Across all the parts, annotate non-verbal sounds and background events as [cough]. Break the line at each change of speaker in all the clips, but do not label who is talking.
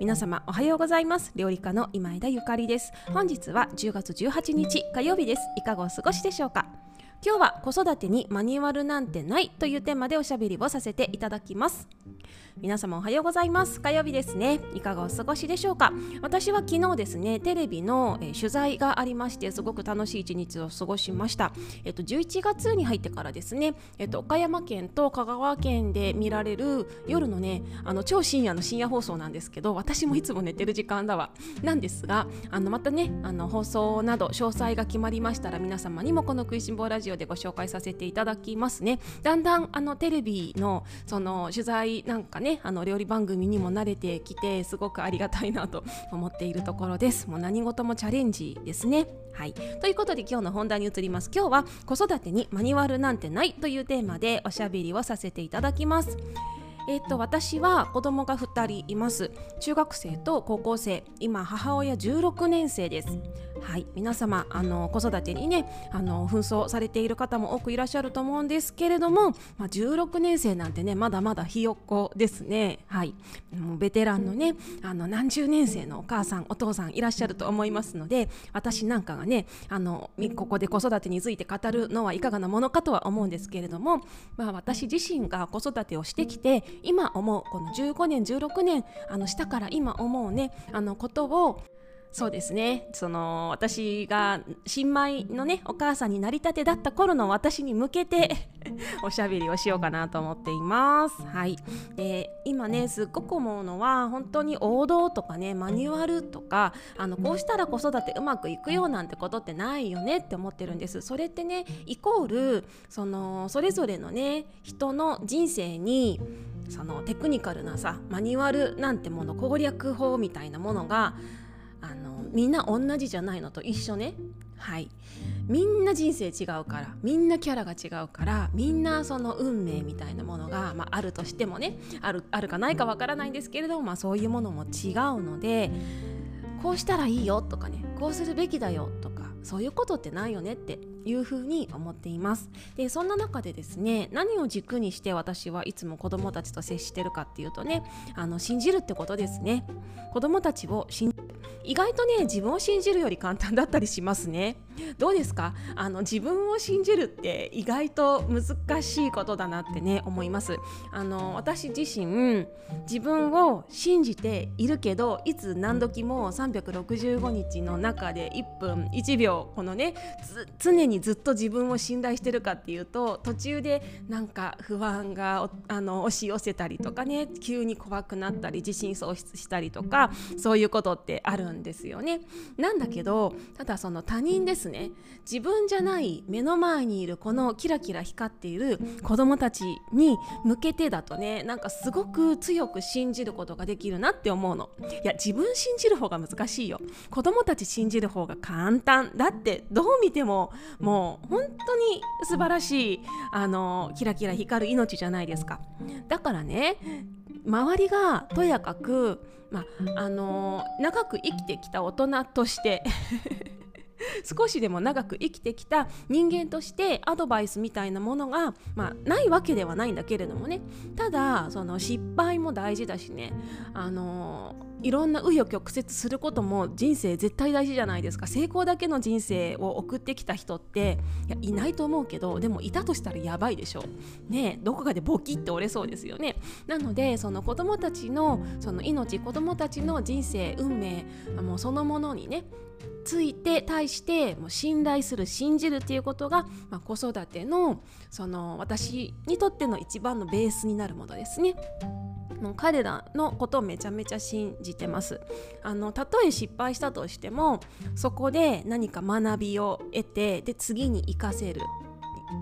皆様おはようございます。料理家の今枝ゆかりです。本日は10月18日火曜日です。いかがお過ごしでしょうか？今日は子育てにマニュアルなんてないというテーマでおしゃべりをさせていただきます。皆様おはようございます。火曜日ですね。いかがお過ごしでしょうか。私は昨日ですねテレビの、えー、取材がありましてすごく楽しい一日を過ごしました。えっと11月に入ってからですねえっと岡山県と香川県で見られる夜のねあの超深夜の深夜放送なんですけど私もいつも寝てる時間だわ。なんですがあのまたねあの放送など詳細が決まりましたら皆様にもこの食いしん坊ラジオでご紹介させていただきますね。だんだんあのテレビのその取材なんかねあの料理番組にも慣れてきてすごくありがたいなと思っているところです。もう何事もチャレンジですね。はい。ということで今日の本題に移ります。今日は子育てにマニュアルなんてないというテーマでおしゃべりをさせていただきます。えーと、私は子供が2人います。中学生と高校生。今母親16年生です。はい皆様あの子育てにねあの紛争されている方も多くいらっしゃると思うんですけれども、まあ、16年生なんてねまだまだひよっこですね。はい。もうベテランのねあの何十年生のお母さんお父さんいらっしゃると思いますので私なんかがねあのここで子育てについて語るのはいかがなものかとは思うんですけれども、まあ、私自身が子育てをしてきて今思うこの15年16年あのしたから今思うねあのことをそうですねその私が新米のねお母さんになりたてだった頃の私に向けて [laughs] おしゃべりをしようかなと思っています。はい、で今ねすっごく思うのは本当に王道とかねマニュアルとかあのこうしたら子育てうまくいくよなんてことってないよねって思ってるんです。それってねイコールそのそれぞれのね人の人生にそのテクニカルなさマニュアルなんてもの攻略法みたいなものがみんな同じじゃないのと一緒ね。はい。みんな人生違うからみんなキャラが違うからみんなその運命みたいなものが、まあ、あるとしてもねあるあるかないかわからないんですけれども、まあ、そういうものも違うのでこうしたらいいよとかねこうするべきだよとかそういうことってないよねっていうふうに思っています。でそんな中でですね何を軸にして私はいつも子どもたちと接してるかっていうとねあの信じるってことですね。子どもたちを信意外とね自分を信じるより簡単だったりしますね。どうですか？あの自分を信じるって意外と難しいことだなってね思います。あの私自身自分を信じているけどいつ何時も365日の中で1分1秒このね常ににずっと自分を信頼してるかっていうと途中でなんか不安があの押し寄せたりとかね急に怖くなったり自信喪失したりとかそういうことってあるんですよね。なんだけどただその他人ですね。自分じゃない目の前にいるこのキラキラ光っている子供たちに向けてだとねなんかすごく強く信じることができるなって思うの。いや自分信じる方が難しいよ。子供たち信じる方が簡単。だってどう見てももう本当に素晴らしいあのキラキラ光る命じゃないですか。だからね周りがとやかく、まあの長く生きてきた大人として [laughs] 少しでも長く生きてきた人間としてアドバイスみたいなものが、まあ、ないわけではないんだけれどもね。ただその失敗も大事だしね。あのいろんな紆余曲折することも人生絶対大事じゃないですか。成功だけの人生を送ってきた人っていやいないと思うけどでもいたとしたらやばいでしょねどこかでボキって折れそうですよね。なのでその子供たちのその命子供たちの人生運命もうそのものにねついて対してもう信頼する信じるっていうことが、まあ、子育てのその私にとっての一番のベースになるものですね。もう彼らのことをめちゃめちゃ信じてます。あのたとえ失敗したとしてもそこで何か学びを得てで次に活かせる。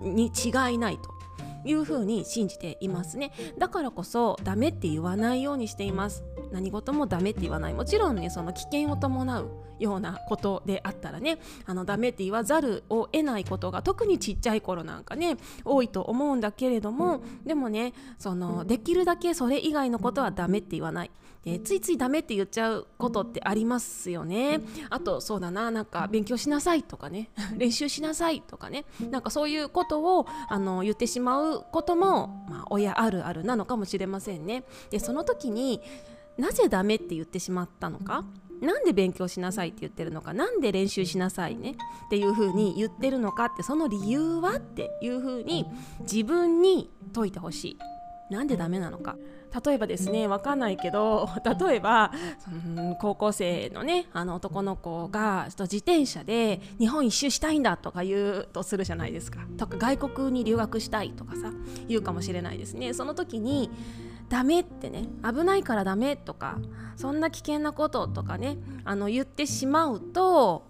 に違いないと。いうふうに信じていますね。だからこそダメって言わないようにしています。何事もダメって言わない。もちろんねその危険を伴うようなことであったらねあのダメって言わざるを得ないことが特にちっちゃい頃なんかね多いと思うんだけれどもでもねそのできるだけそれ以外のことはダメって言わない。でついついダメって言っちゃうことってありますよね。あとそうだななんか勉強しなさいとかね。[laughs] 練習しなさいとかね。なんかそういうことをあの言ってしまうことも、まあ、親あるあるなのかもしれませんね。でその時になぜダメって言ってしまったのか？なんで勉強しなさいって言ってるのか？なんで練習しなさいね？っていう風に言ってるのかってその理由はっていう風に自分に解いてほしい。なんでダメなのか？例えばですね分かんないけど [laughs] 例えば、うん、高校生のねあの男の子がちょっと自転車で日本一周したいんだとか言うとするじゃないですか。とか外国に留学したいとかさ言うかもしれないですね。その時にダメってね危ないからダメとかそんな危険なこととかねあの言ってしまうと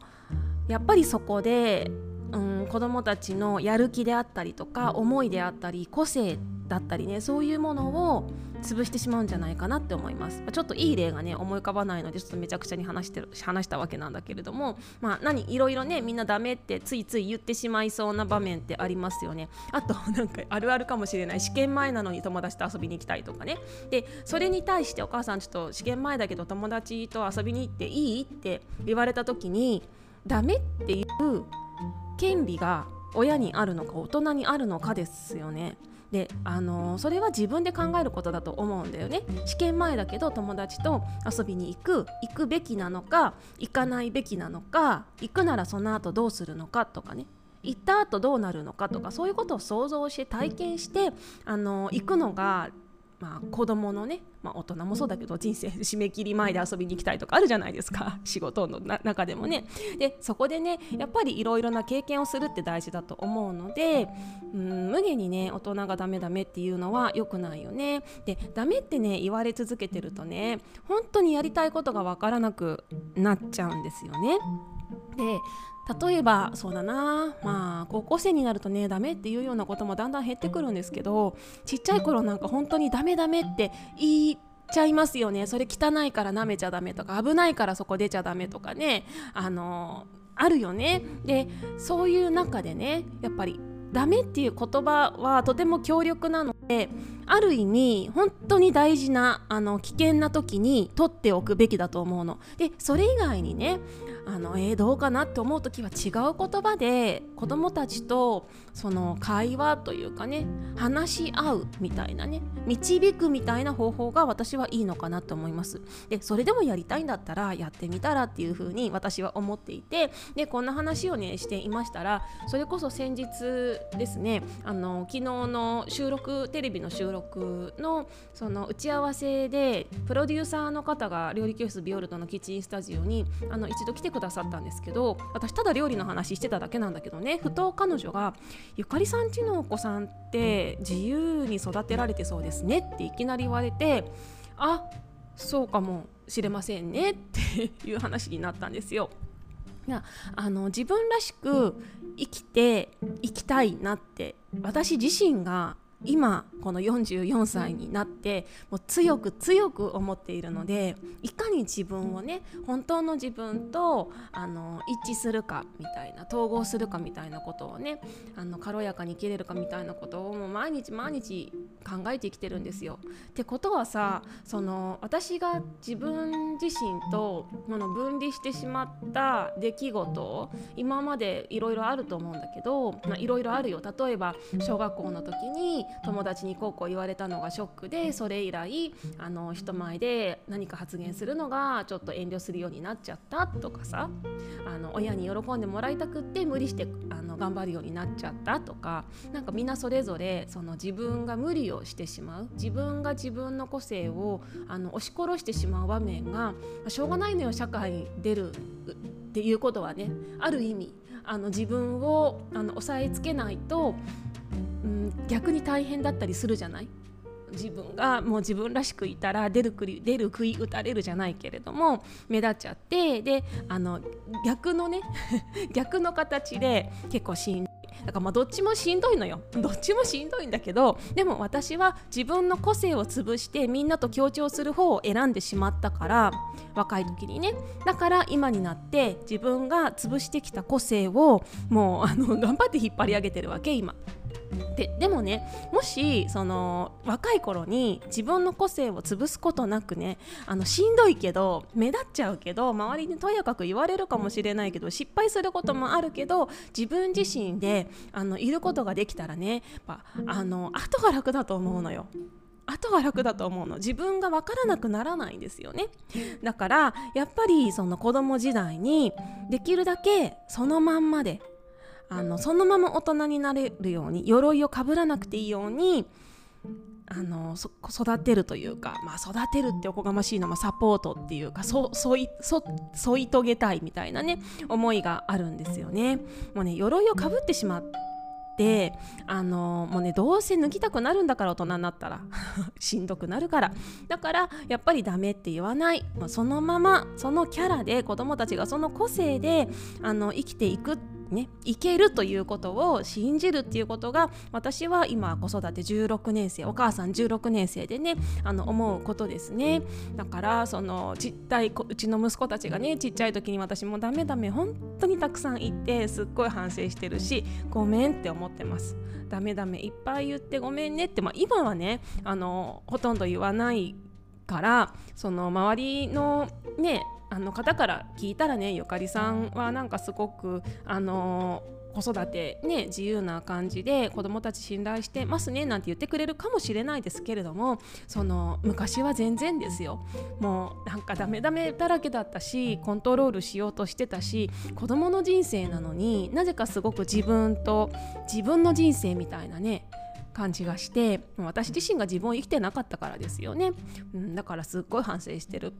やっぱりそこで、うん、子どもたちのやる気であったりとか思いであったり個性だったりねそういうものを潰してしまうんじゃないかなって思います。ちょっといい例がね思い浮かばないのでちょっとめちゃくちゃに話してる話したわけなんだけれどもまあ何いろいろねみんなダメってついつい言ってしまいそうな場面ってありますよね。あと [laughs] なんかあるあるかもしれない。試験前なのに友達と遊びに行きたいとかね。でそれに対してお母さんちょっと試験前だけど友達と遊びに行っていいって言われた時にダメっていう権利が親にあるのか大人にあるのかですよね。であのそれは自分で考えることだと思うんだよね試験前だけど友達と遊びに行く行くべきなのか行かないべきなのか行くならその後どうするのかとかね行った後どうなるのかとかそういうことを想像して体験してあの行くのがまあ、子供のね、まあ、大人もそうだけど人生締め切り前で遊びに行きたいとかあるじゃないですか。仕事の中でもね。でそこでねやっぱりいろいろな経験をするって大事だと思うのでうん無限にね大人がダメダメっていうのは良くないよね。でダメってね言われ続けてるとね本当にやりたいことが分からなくなっちゃうんですよねで例えばそうだなまあ高校生になるとねダメっていうようなこともだんだん減ってくるんですけどちっちゃい頃なんか本当にダメダメって言いちゃいますよね。それ汚いから舐めちゃダメとか危ないからそこ出ちゃダメとかね。あのあるよね。でそういう中でねやっぱりダメっていう言葉はとても強力なの。である意味本当に大事なあの危険な時に取っておくべきだと思うの。でそれ以外にねあのえー、どうかなって思う時は違う言葉で子どもたちとその会話というかね話し合うみたいなね導くみたいな方法が私はいいのかなと思いますでそれでもやりたいんだったらやってみたらっていうふうに私は思っていてでこんな話をねしていましたらそれこそ先日ですねあの昨日の収録テテレビの収録のその打ち合わせでプロデューサーの方が料理教室ビオルトのキッチンスタジオにあの一度来てくださったんですけど私ただ料理の話してただけなんだけどねふと彼女がゆかりさんちのお子さんって自由に育てられてそうですねっていきなり言われてあそうかもしれませんねっていう話になったんですよ。いやあの自分らしく生きていきたいなって私自身が今この44歳になってもう強く強く思っているのでいかに自分をね本当の自分とあの一致するかみたいな統合するかみたいなことをねあの軽やかに生きれるかみたいなことをもう毎日毎日考えてきてるんですよ。ってことはさその私が自分自身とこの分離してしまった出来事今までいろいろあると思うんだけどいろいろあるよ例えば小学校の時に友達にこうこう言われたのがショックでそれ以来あの人前で何か発言するのがちょっと遠慮するようになっちゃったとかさあの親に喜んでもらいたくって無理してあの頑張るようになっちゃったとかなんかみんなそれぞれその自分が無理をしてしまう自分が自分の個性をあの押し殺してしまう場面がしょうがないのよ社会に出るっていうことはね。ある意味あの自分をあの抑えつけないとうん、逆に大変だったりするじゃない？自分がもう自分らしくいたら出る杭出る杭打たれるじゃないけれども目立っちゃってであの逆のね [laughs] 逆の形で結構しんだからまあどっちもしんどいのよ。どっちもしんどいんだけどでも私は自分の個性を潰してみんなと協調する方を選んでしまったから若い時にね。だから今になって自分が潰してきた個性をもうあの頑張って引っ張り上げてるわけ今。ででもねもしその若い頃に自分の個性を潰すことなくねあのしんどいけど目立っちゃうけど周りにとやかく言われるかもしれないけど失敗することもあるけど自分自身であのいることができたらねあの後が楽だと思うのよ。後が楽だと思うの自分が分からなくならないんですよねだからやっぱりその子供時代にできるだけそのまんまであのそのまま大人になれるように鎧をかぶらなくていいようにあの育てるというか、まあ、育てるっておこがましいのはサポートっていうか添い遂げたいみたいなね思いがあるんですよね。もうね鎧をかぶってしまってあのもうねどうせ脱ぎたくなるんだから大人になったら [laughs] しんどくなるからだからやっぱりダメって言わない、まあ、そのままそのキャラで子供たちがその個性であの生きていくってねいけるということを信じるっていうことが私は今子育て16年生お母さん16年生でねあの思うことですね。だからそのちっちゃいうちの息子たちがねちっちゃい時に私もダメダメ本当にたくさん言ってすっごい反省してるしごめんって思ってます。ダメダメいっぱい言ってごめんねって、まあ、今はねあのほとんど言わないからその周りのねあの方から聞いたらねゆかりさんはなんかすごくあの子育てね自由な感じで子どもたち信頼してますねなんて言ってくれるかもしれないですけれどもその昔は全然ですよ。もうなんかダメダメだらけだったしコントロールしようとしてたし子どもの人生なのになぜかすごく自分と自分の人生みたいなね感じがして私自身が自分を生きてなかったからですよね、うん、だからすっごい反省してる。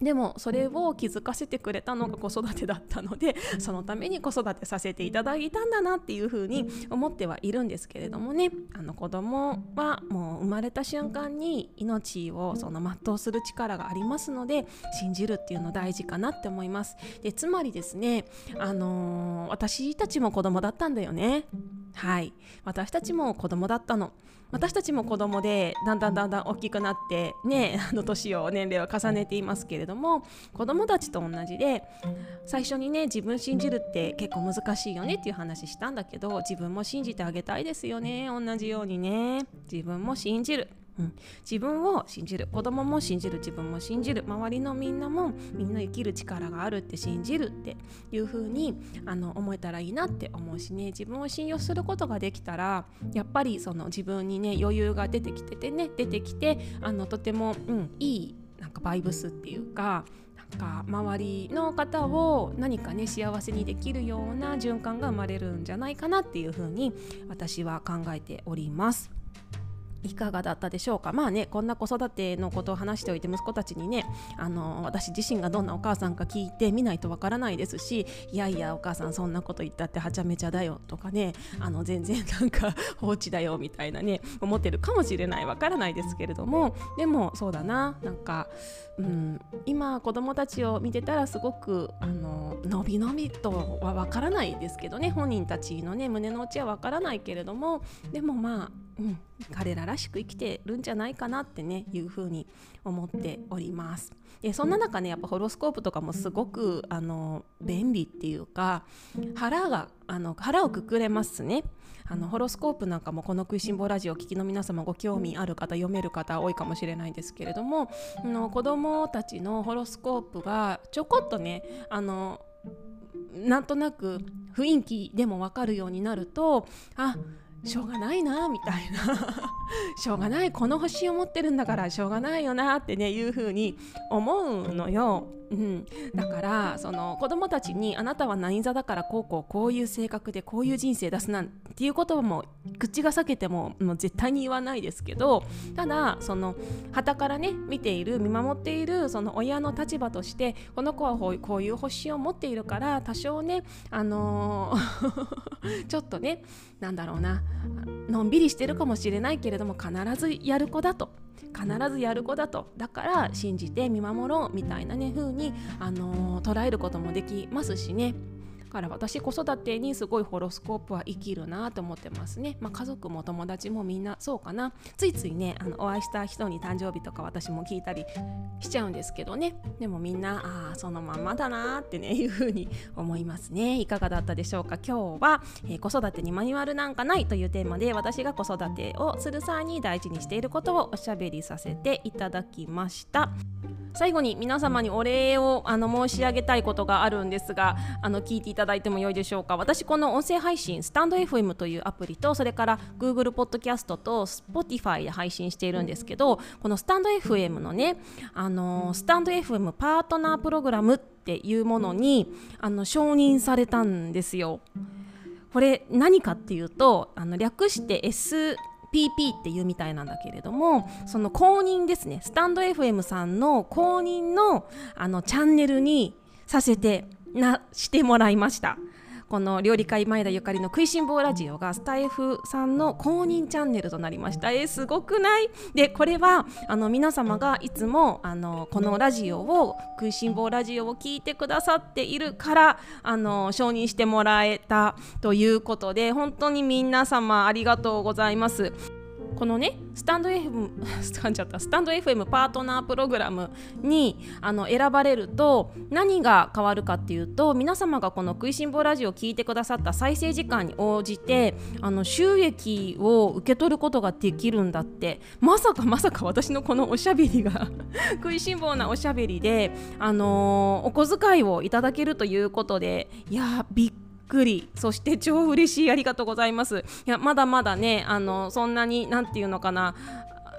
でもそれを気づかせてくれたのが子育てだったのでそのために子育てさせていただいたんだなっていうふうに思ってはいるんですけれどもね。あの子供はもう生まれた瞬間に命をその全うする力がありますので信じるっていうの大事かなって思います。でつまりですねあのー、私たちも子供だったんだよね。はい。私たちも子供だったの。私たちも子供でだんだんだんだん大きくなってねあの年を年齢を重ねていますけれども子供たちと同じで最初にね自分信じるって結構難しいよねっていう話したんだけど自分も信じてあげたいですよね同じようにね。自分も信じる。うん、自分を信じる。子供も信じる。自分も信じる。周りのみんなもみんな生きる力があるって信じるっていう風にあに思えたらいいなって思うしね。自分を信用することができたらやっぱりその自分にね余裕が出てきててね出てきてあのとても、うん、いいなんかバイブスっていうかなんか周りの方を何かね幸せにできるような循環が生まれるんじゃないかなっていうふうに私は考えております。いかがだったでしょうか？まあねこんな子育てのことを話しておいて息子たちにねあの私自身がどんなお母さんか聞いてみないとわからないですしいやいやお母さんそんなこと言ったってはちゃめちゃだよとかねあの全然なんか放置だよみたいなね思ってるかもしれないわからないですけれどもでもそうだななんか、うん、今子供たちを見てたらすごくあののびのびとはわからないですけどね本人たちのね胸の内はわからないけれどもでもまあうん、彼ららしく生きてるんじゃないかなってねいうふうに思っております。でそんな中ねやっぱホロスコープとかもすごくあの便利っていうか腹があの腹をくくれますね。あのホロスコープなんかもこの「食いしん坊ラジオ」を聴きの皆様ご興味ある方読める方多いかもしれないんですけれどもの子どもたちのホロスコープがちょこっとねあのなんとなく雰囲気でも分かるようになるとあしょうがないなみたいな [laughs] しょうがないこの星を持ってるんだからしょうがないよなってねいうふうに思うのよ。うん、だからその子供たちにあなたは何座だからこうこうこういう性格でこういう人生出すなんていうことも口が裂けてももう絶対に言わないですけどただその旗からね見ている見守っているその親の立場としてこの子はこういう星を持っているから多少ねあのー、[laughs] ちょっとねなんだろうなのんびりしてるかもしれないけれども必ずやる子だと。必ずやる子だと。だから信じて見守ろうみたいなね風に、あのー、捉えることもできますしねから私子育てにすごいホロスコープは生きるなと思ってますね、まあ、家族も友達もみんなそうかな。ついついねあのお会いした人に誕生日とか私も聞いたりしちゃうんですけどね。でもみんなあそのまんまだなってね [laughs] いうふうに思いますね。いかがだったでしょうか？今日は、えー、子育てにマニュアルなんかないというテーマで私が子育てをする際に大事にしていることをおしゃべりさせていただきました。最後に皆様にお礼をあの申し上げたいことがあるんですがあの聞いていただいてもよいでしょうか私この音声配信スタンド FM というアプリとそれから Google ポッドキャストと Spotify で配信しているんですけどこのスタンド FM のねあのスタンド FM パートナープログラムっていうものにあの承認されたんですよ。これ何かっていうとあの略して S PP っていうみたいなんだけれどもその公認ですね。スタンド FM さんの公認のあのチャンネルにさせてなしてもらいました。この料理界前田ゆかりの食いしん坊ラジオがスタイフさんの公認チャンネルとなりました。えー、すごくない？でこれはあの皆様がいつもあのこのラジオを食いしん坊ラジオを聞いてくださっているからあの承認してもらえたということで本当に皆様ありがとうございます。このねスタンド FM 噛 [laughs] んじゃった。スタンド FM パートナープログラムにあの選ばれると何が変わるかっていうと皆様がこの「食いしん坊ラジオ」を聞いてくださった再生時間に応じてあの収益を受け取ることができるんだって。まさかまさか私のこのおしゃべりが [laughs] 食いしん坊なおしゃべりで、あのー、お小遣いをいただけるということでいやびっくり。くりそして超嬉しいありがとうございます。いやまだまだねあのそんなに何て言うのかな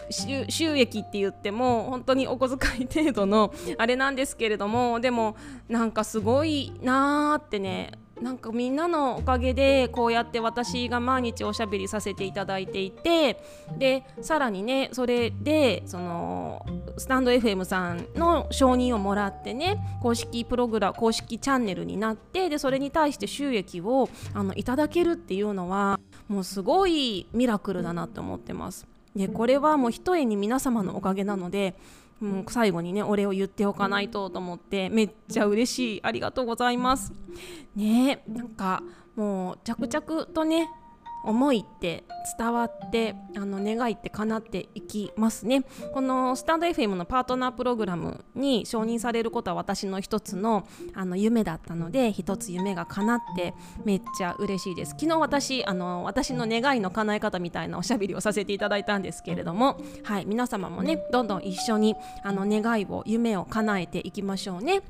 収益って言っても本当にお小遣い程度のあれなんですけれどもでもなんかすごいなーってねなんかみんなのおかげでこうやって私が毎日おしゃべりさせていただいていてでさらにねそれでそのスタンド FM さんの承認をもらってね公式プログラム公式チャンネルになってでそれに対して収益をあのいただけるっていうのはもうすごいミラクルだなと思ってます。でこれはもうひとえに皆様のおかげなのでもう最後にねお礼を言っておかないとと思ってめっちゃ嬉しい。ありがとうございます。ねなんかもう着々とね思いって伝わってあの願いって叶っていきますね。このスタンド FM のパートナープログラムに承認されることは私の一つのあの夢だったので一つ夢が叶ってめっちゃ嬉しいです。昨日私あの私の願いの叶え方みたいなおしゃべりをさせていただいたんですけれどもはい皆様もねどんどん一緒にあの願いを夢を叶えていきましょうね。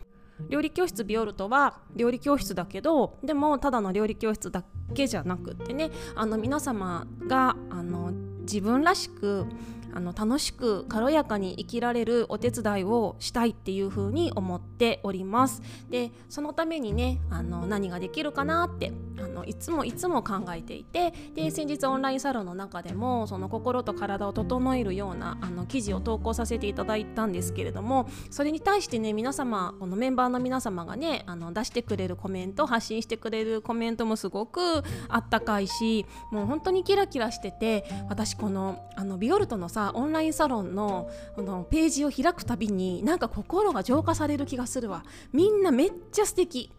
料理教室ビオルトは料理教室だけどでもただの料理教室だけじゃなくってねあの皆様があの自分らしくあの楽しく軽やかに生きられるお手伝いをしたいっていう風に思っております。でそのためにねあの何ができるかなってあのいつもいつも考えていてで先日オンラインサロンの中でもその心と体を整えるようなあの記事を投稿させていただいたんですけれどもそれに対してね皆様このメンバーの皆様がねあの出してくれるコメント発信してくれるコメントもすごくあったかいしもう本当にキラキラしてて私このあのビオルトのさオンラインサロンのこのページを開くたびになんか心が浄化される気がするわ。みんなめっちゃ素敵。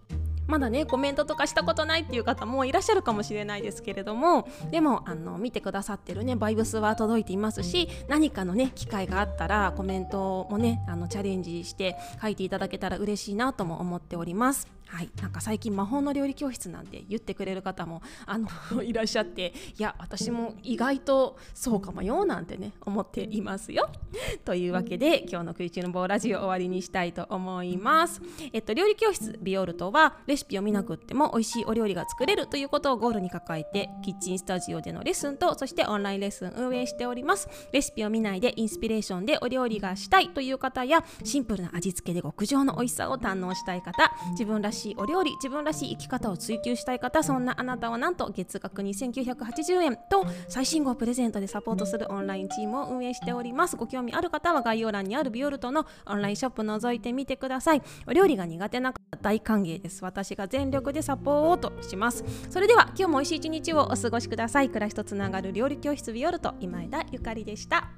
まだねコメントとかしたことないっていう方もいらっしゃるかもしれないですけれども。でもあの見てくださってるねバイブスは届いていますし何かのね機会があったらコメントもねあのチャレンジして書いていただけたら嬉しいなとも思っております。はい、なんか最近魔法の料理教室なんて言ってくれる方もあの [laughs] いらっしゃっていや私も意外とそうかもよなんてね思っていますよ。[laughs] というわけで今日の「クイチの棒ラジオ」終わりにしたいと思います。えっと料理教室ビオルトはレシピを見なくっても美味しいお料理が作れるということをゴールに抱えてキッチンスタジオでのレッスンとそしてオンラインレッスン運営しております。レシピを見ないでインスピレーションでお料理がしたいという方やシンプルな味付けで極上の美味しさを堪能したい方自分らしいお料理自分らしい生き方を追求したい方そんなあなたはなんと月額2980円と最新号プレゼントでサポートするオンラインチームを運営しております。ご興味ある方は概要欄にあるビオルトのオンラインショップ覗いてみてください。お料理が苦手な方大歓迎です。私が全力でサポートします。それでは今日も美味しい一日をお過ごしください。暮らしとつながる料理教室ビオルト今枝ゆかりでした。